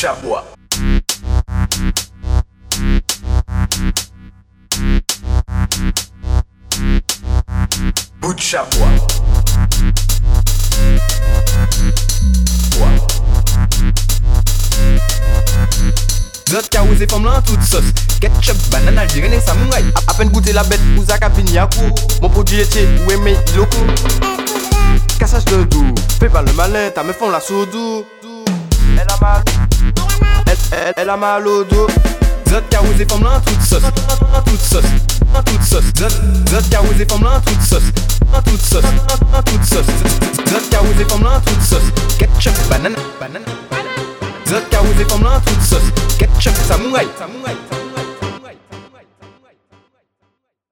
chabois. Bout de chabois. Bois. Zot ka ouze fom lan tout sos Ketchup, banan, algérien et samouraï A peine goûté la bête, ou zaka vini à coup Mon produit laitier, ou aimé, il au cou Cassage de doux, fais le malin, ta me font la mal, elle, elle, a mal au dos. Zot ka ouze fom lan tout sos En toute sauce, toute sauce. Zot, zot tout sos En toute sauce, en, en toute sauce. Zot ka ouze fom lan tout sauce. Ketchup, banan, banan Zot ka ouze fom lan tout sauce. Ketchup, samouraï, samouraï